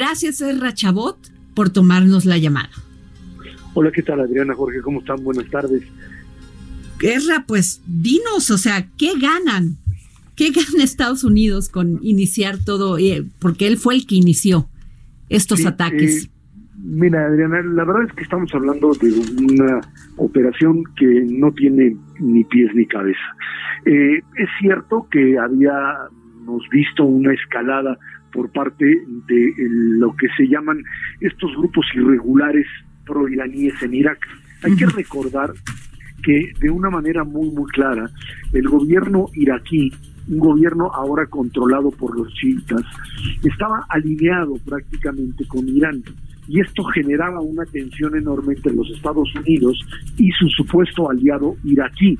Gracias, Ezra Chabot, por tomarnos la llamada. Hola, ¿qué tal, Adriana, Jorge? ¿Cómo están? Buenas tardes. Ezra, pues dinos, o sea, ¿qué ganan? ¿Qué gana Estados Unidos con iniciar todo? Eh, porque él fue el que inició estos Sí, ataques. eh, mira, Adriana, la verdad es que estamos hablando de una operación que no tiene ni pies ni cabeza. Eh, es cierto que habíamos visto una escalada por parte de lo que se llaman estos grupos irregulares pro-iraníes en Irak. Hay que recordar que de una manera muy muy clara el gobierno iraquí un gobierno ahora controlado por los chiitas estaba alineado prácticamente con Irán y esto generaba una tensión enorme entre los Estados Unidos y su supuesto aliado iraquí.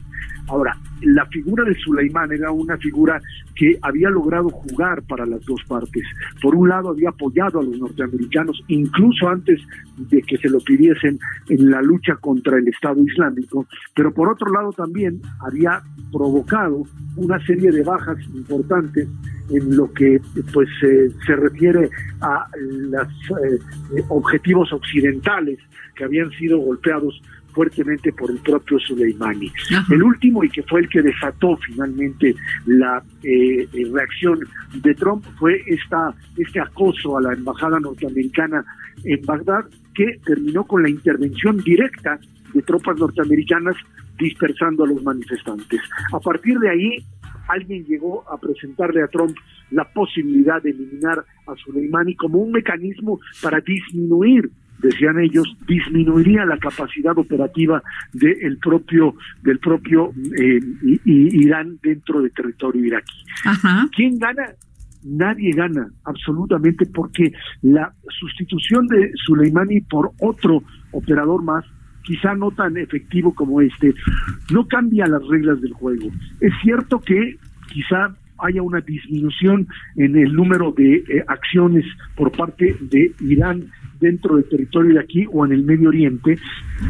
Ahora, la figura de Suleimán era una figura que había logrado jugar para las dos partes. Por un lado, había apoyado a los norteamericanos, incluso antes de que se lo pidiesen en la lucha contra el Estado Islámico, pero por otro lado también había provocado una serie de bajas importantes en lo que pues eh, se refiere a los objetivos occidentales que habían sido golpeados fuertemente por el propio Soleimani. Ajá. El último y que fue el que desató finalmente la eh, eh, reacción de Trump fue esta este acoso a la embajada norteamericana en Bagdad que terminó con la intervención directa de tropas norteamericanas dispersando a los manifestantes. A partir de ahí alguien llegó a presentarle a Trump la posibilidad de eliminar a Soleimani como un mecanismo para disminuir decían ellos, disminuiría la capacidad operativa del propio del propio eh, Irán dentro del territorio iraquí. Ajá. ¿Quién gana? Nadie gana, absolutamente, porque la sustitución de Soleimani por otro operador más, quizá no tan efectivo como este, no cambia las reglas del juego. Es cierto que quizá haya una disminución en el número de eh, acciones por parte de Irán dentro del territorio de aquí o en el Medio Oriente.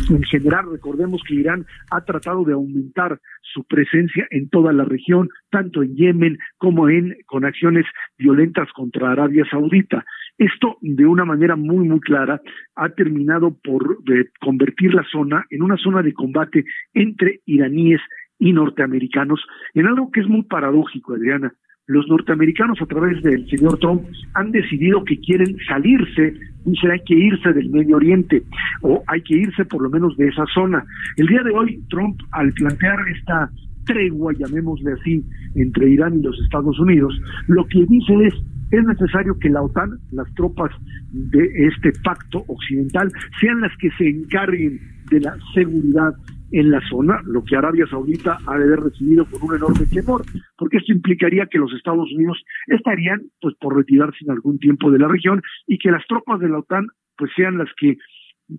En general, recordemos que Irán ha tratado de aumentar su presencia en toda la región, tanto en Yemen como en con acciones violentas contra Arabia Saudita. Esto, de una manera muy, muy clara, ha terminado por eh, convertir la zona en una zona de combate entre iraníes y norteamericanos, en algo que es muy paradójico, Adriana. Los norteamericanos, a través del señor Trump, han decidido que quieren salirse, dicen hay que irse del Medio Oriente, o hay que irse por lo menos de esa zona. El día de hoy, Trump, al plantear esta tregua, llamémosle así, entre Irán y los Estados Unidos, lo que dice es, es necesario que la OTAN, las tropas de este pacto occidental, sean las que se encarguen de la seguridad en la zona, lo que Arabia Saudita ha de haber recibido con un enorme temor, porque esto implicaría que los Estados Unidos estarían pues por retirarse en algún tiempo de la región y que las tropas de la OTAN pues sean las que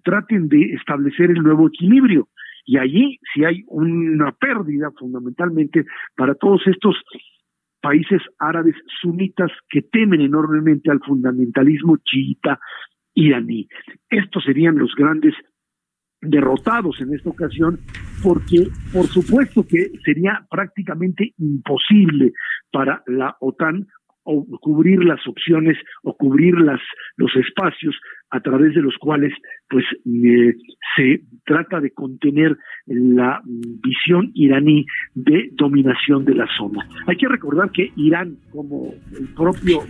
traten de establecer el nuevo equilibrio. Y allí si hay una pérdida fundamentalmente para todos estos países árabes sunitas que temen enormemente al fundamentalismo chiita iraní. Estos serían los grandes derrotados en esta ocasión porque por supuesto que sería prácticamente imposible para la OTAN o cubrir las opciones o cubrir las los espacios a través de los cuales pues eh, se trata de contener la visión iraní de dominación de la zona. Hay que recordar que Irán como el propio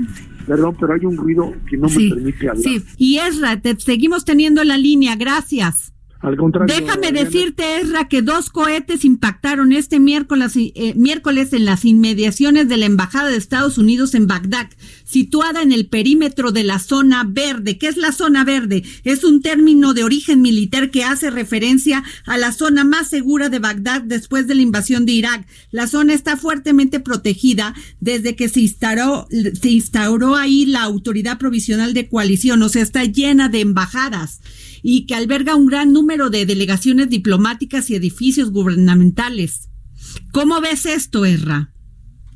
perdón, pero hay un ruido que no Sí, me permite hablar. Sí, y Ezra, te seguimos teniendo en la línea, gracias. Al contrario. Déjame decirte, Ezra, que dos cohetes impactaron este miércoles, eh, miércoles en las inmediaciones de la Embajada de Estados Unidos en Bagdad, situada en el perímetro de la zona verde. ¿Qué es la zona verde? Es un término de origen militar que hace referencia a la zona más segura de Bagdad después de la invasión de Irak. La zona está fuertemente protegida desde que se instauró, se instauró ahí la autoridad provisional de coalición, o sea, está llena de embajadas y que alberga un gran número de delegaciones diplomáticas y edificios gubernamentales. ¿Cómo ves esto, Erra?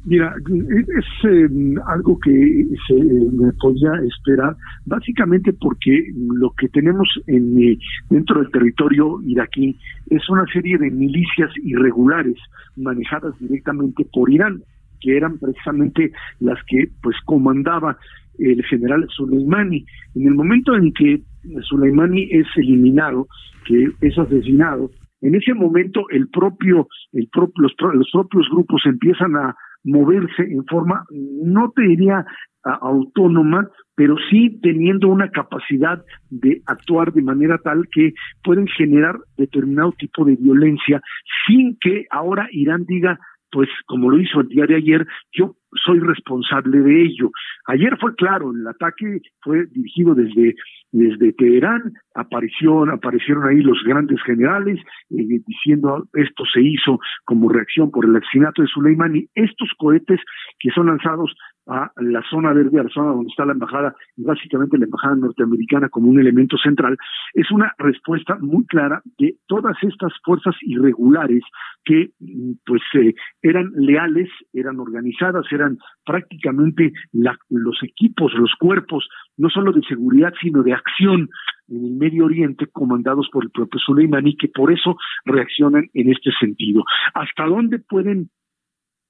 Mira, es eh, algo que se me podía esperar, básicamente porque lo que tenemos en, eh, dentro del territorio iraquí es una serie de milicias irregulares manejadas directamente por Irán, que eran precisamente las que pues comandaba el general Soleimani. En el momento en que Soleimani es eliminado, que es asesinado, en ese momento el propio, el propio los, los, propios grupos empiezan a moverse en forma, no te diría autónoma, pero sí teniendo una capacidad de actuar de manera tal que pueden generar determinado tipo de violencia sin que ahora Irán diga pues como lo hizo el día de ayer, yo soy responsable de ello. Ayer fue claro, el ataque fue dirigido desde desde Teherán, apareció, aparecieron ahí los grandes generales eh, diciendo esto se hizo como reacción por el asesinato de Soleimani. Estos cohetes que son lanzados a la zona verde, a la zona donde está la embajada, y básicamente la embajada norteamericana como un elemento central, es una respuesta muy clara de todas estas fuerzas irregulares que mm, pues eh, eran leales, eran organizadas, eran prácticamente los equipos, los cuerpos, no solo de seguridad, sino de acción en el Medio Oriente comandados por el propio Soleimani, que por eso reaccionan en este sentido. ¿Hasta dónde pueden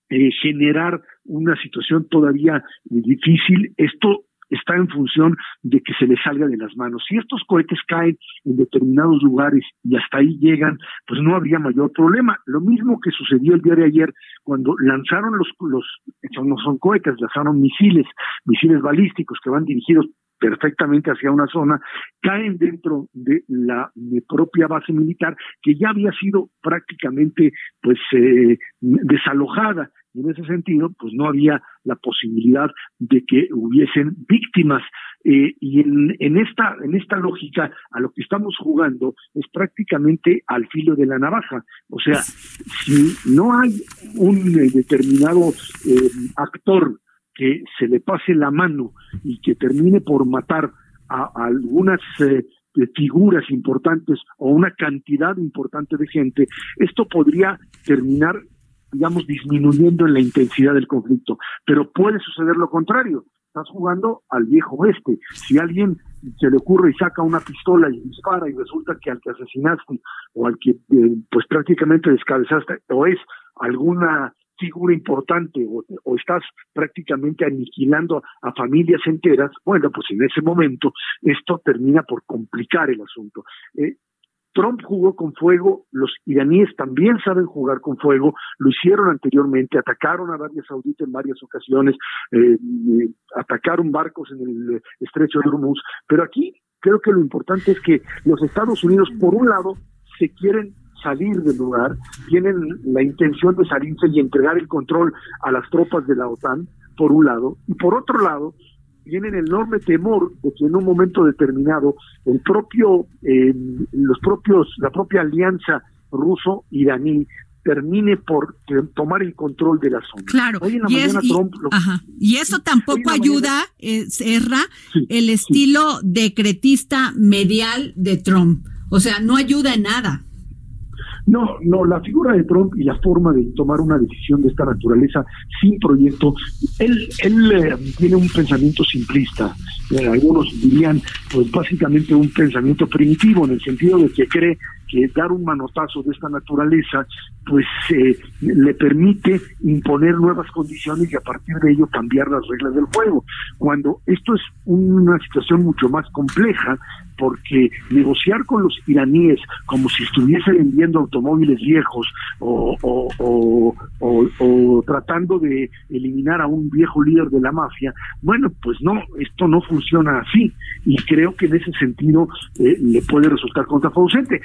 eh, generar una situación todavía difícil. Esto está en función de que se les salga de las manos. Si estos cohetes caen en determinados lugares y hasta ahí llegan, pues no habría mayor problema. Lo mismo que sucedió el día de ayer cuando lanzaron los, los no son cohetes, lanzaron misiles, misiles balísticos que van dirigidos perfectamente hacia una zona, caen dentro de la propia base militar que ya había sido prácticamente pues eh, desalojada. En ese sentido pues no había la posibilidad de que hubiesen víctimas. Eh, y en, en esta en esta lógica a lo que estamos jugando es prácticamente al filo de la navaja. O sea si no hay un eh, determinado actor que se le pase la mano y que termine por matar a, algunas eh, figuras importantes o una cantidad importante de gente, esto podría terminar, digamos, disminuyendo en la intensidad del conflicto. Pero puede suceder lo contrario. Estás jugando al viejo oeste. Si alguien se le ocurre y saca una pistola y dispara y resulta que al que asesinaste o al que eh, pues prácticamente descabezaste o es alguna figura importante o, estás prácticamente aniquilando a, familias enteras, bueno, pues en ese momento esto termina por complicar el asunto. Eh, Trump jugó con fuego, los iraníes también saben jugar con fuego, lo hicieron anteriormente, atacaron a Arabia Saudita en varias ocasiones, eh, eh, atacaron barcos en el estrecho de Hormuz, pero aquí creo que lo importante es que los Estados Unidos, por un lado, se quieren salir del lugar, tienen la intención de salirse y entregar el control a las tropas de la OTAN, por un lado, y por otro lado, tienen enorme temor de que en un momento determinado el propio, eh, los propios, la propia alianza ruso-iraní termine por tomar el control de la zona. Claro, y, eso tampoco ayuda, eh, Serra, el estilo decretista medial de Trump. O sea, no ayuda en nada. No, no, la figura de Trump y la forma de tomar una decisión de esta naturaleza sin proyecto, él, él eh, tiene un pensamiento simplista, eh, algunos dirían pues básicamente un pensamiento primitivo en el sentido de que cree que dar un manotazo de esta naturaleza pues eh, le permite imponer nuevas condiciones y a partir de ello cambiar las reglas del juego. Cuando esto es una situación mucho más compleja, porque negociar con los iraníes como si estuviese vendiendo automóviles viejos o, tratando de eliminar a un viejo líder de la mafia, bueno, pues no, esto no funciona así y creo que en ese sentido eh, le puede resultar contraproducente.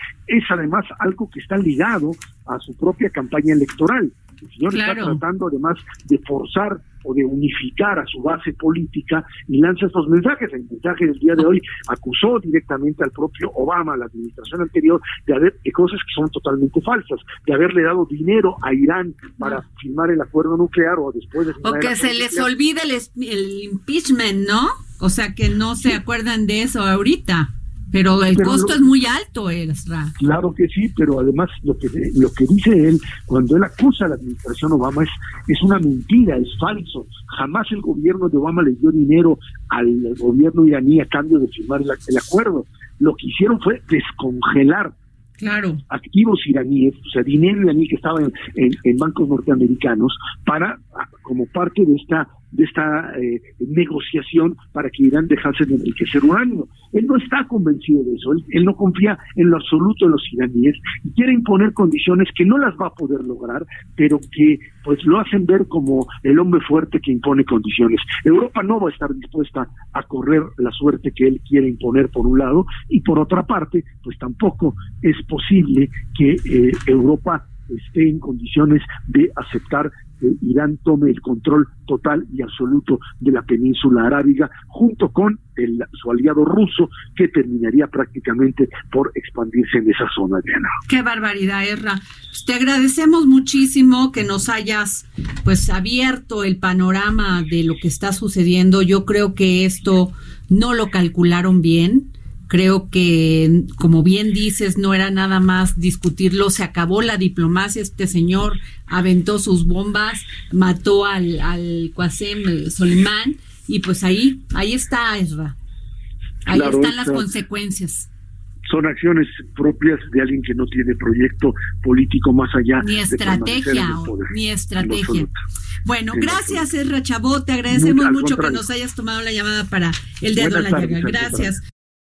Además algo que está ligado a su propia campaña electoral. El señor está tratando además de forzar o de unificar a su base política y lanza estos mensajes. El mensaje del día de hoy acusó directamente al propio Obama, a la administración anterior, de haber de cosas que son totalmente falsas, de haberle dado dinero a Irán para firmar el acuerdo nuclear o después de O que se les olvide el, el impeachment, ¿no? O sea, que no se acuerdan de eso ahorita. Pero el costo es muy alto, Ezra. Claro que sí, pero además lo que lo que dice él cuando él acusa a la administración Obama es es una mentira, es falso. Jamás el gobierno de Obama le dio dinero al gobierno iraní a cambio de firmar el, acuerdo. Lo que hicieron fue descongelar claro. activos iraníes, o sea, dinero iraní que estaba en, en bancos norteamericanos para como parte de esta de esta eh, negociación para que Irán dejase de enriquecer uranio. Él no está convencido de eso, él, no confía en lo absoluto en los iraníes y quiere imponer condiciones que no las va a poder lograr, pero que pues lo hacen ver como el hombre fuerte que impone condiciones. Europa no va a estar dispuesta a correr la suerte que él quiere imponer por un lado y por otra parte, pues tampoco es posible que eh, Europa esté en condiciones de aceptar que Irán tome el control total y absoluto de la península arábiga, junto con el, su aliado ruso, que terminaría prácticamente por expandirse en esa zona, Diana. Qué barbaridad, Erra. Te agradecemos muchísimo que nos hayas pues abierto el panorama de lo que está sucediendo. Yo creo que esto no lo calcularon bien Creo que, como bien dices, no era nada más discutirlo, se acabó la diplomacia, este señor aventó sus bombas, mató al, al Qasem Solimán, y pues ahí, ahí está Ezra. Ahí están las consecuencias. son acciones propias de alguien que no tiene proyecto político más allá ni estrategia ni estrategia. bueno gracias Ezra Chabot te agradecemos mucho que nos hayas tomado la llamada para el dedo en la llaga gracias